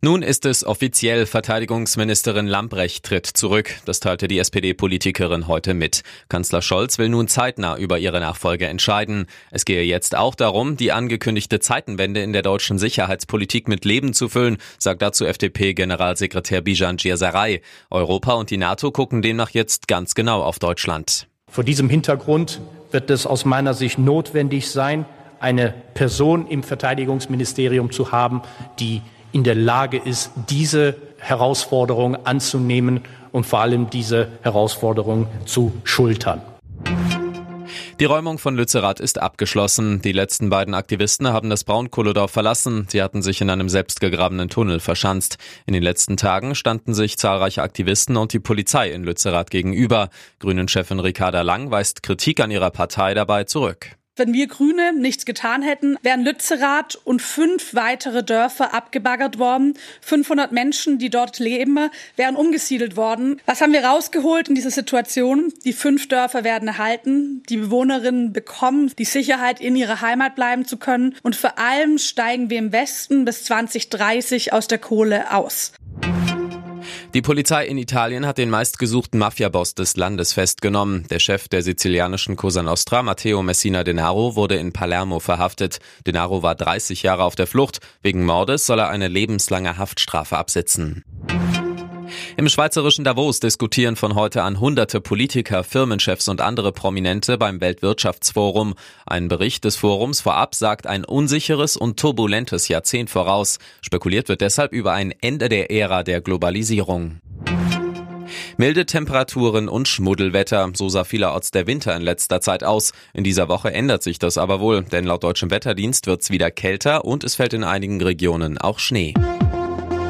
Nun ist es offiziell, Verteidigungsministerin Lambrecht tritt zurück. Das teilte die SPD-Politikerin heute mit. Kanzler Scholz will nun zeitnah über ihre Nachfolge entscheiden. Es gehe jetzt auch darum, die angekündigte Zeitenwende in der deutschen Sicherheitspolitik mit Leben zu füllen, sagt dazu FDP-Generalsekretär Bijan Djirsaray. Europa und die NATO gucken demnach jetzt ganz genau auf Deutschland. Vor diesem Hintergrund wird es aus meiner Sicht notwendig sein, eine Person im Verteidigungsministerium zu haben, die in der Lage ist, diese Herausforderung anzunehmen und vor allem diese Herausforderung zu schultern. Die Räumung von Lützerath ist abgeschlossen. Die letzten beiden Aktivisten haben das Braunkohledorf verlassen. Sie hatten sich in einem selbstgegrabenen Tunnel verschanzt. In den letzten Tagen standen sich zahlreiche Aktivisten und die Polizei in Lützerath gegenüber. Grünen-Chefin Ricarda Lang weist Kritik an ihrer Partei dabei zurück. Wenn wir Grüne nichts getan hätten, wären Lützerath und fünf weitere Dörfer abgebaggert worden. 500 Menschen, die dort leben, wären umgesiedelt worden. Was haben wir rausgeholt in dieser Situation? Die fünf Dörfer werden erhalten. Die Bewohnerinnen bekommen die Sicherheit, in ihrer Heimat bleiben zu können. Und vor allem steigen wir im Westen bis 2030 aus der Kohle aus. Die Polizei in Italien hat den meistgesuchten Mafiaboss des Landes festgenommen. Der Chef der sizilianischen Cosa Nostra, Matteo Messina Denaro, wurde in Palermo verhaftet. Denaro war 30 Jahre auf der Flucht. Wegen Mordes soll er eine lebenslange Haftstrafe absitzen. Im schweizerischen Davos diskutieren von heute an hunderte Politiker, Firmenchefs und andere Prominente beim Weltwirtschaftsforum. Ein Bericht des Forums vorab sagt ein unsicheres und turbulentes Jahrzehnt voraus. Spekuliert wird deshalb über ein Ende der Ära der Globalisierung. Milde Temperaturen und Schmuddelwetter, so sah vielerorts der Winter in letzter Zeit aus. In dieser Woche ändert sich das aber wohl, denn laut deutschem Wetterdienst wird's wieder kälter und es fällt in einigen Regionen auch Schnee.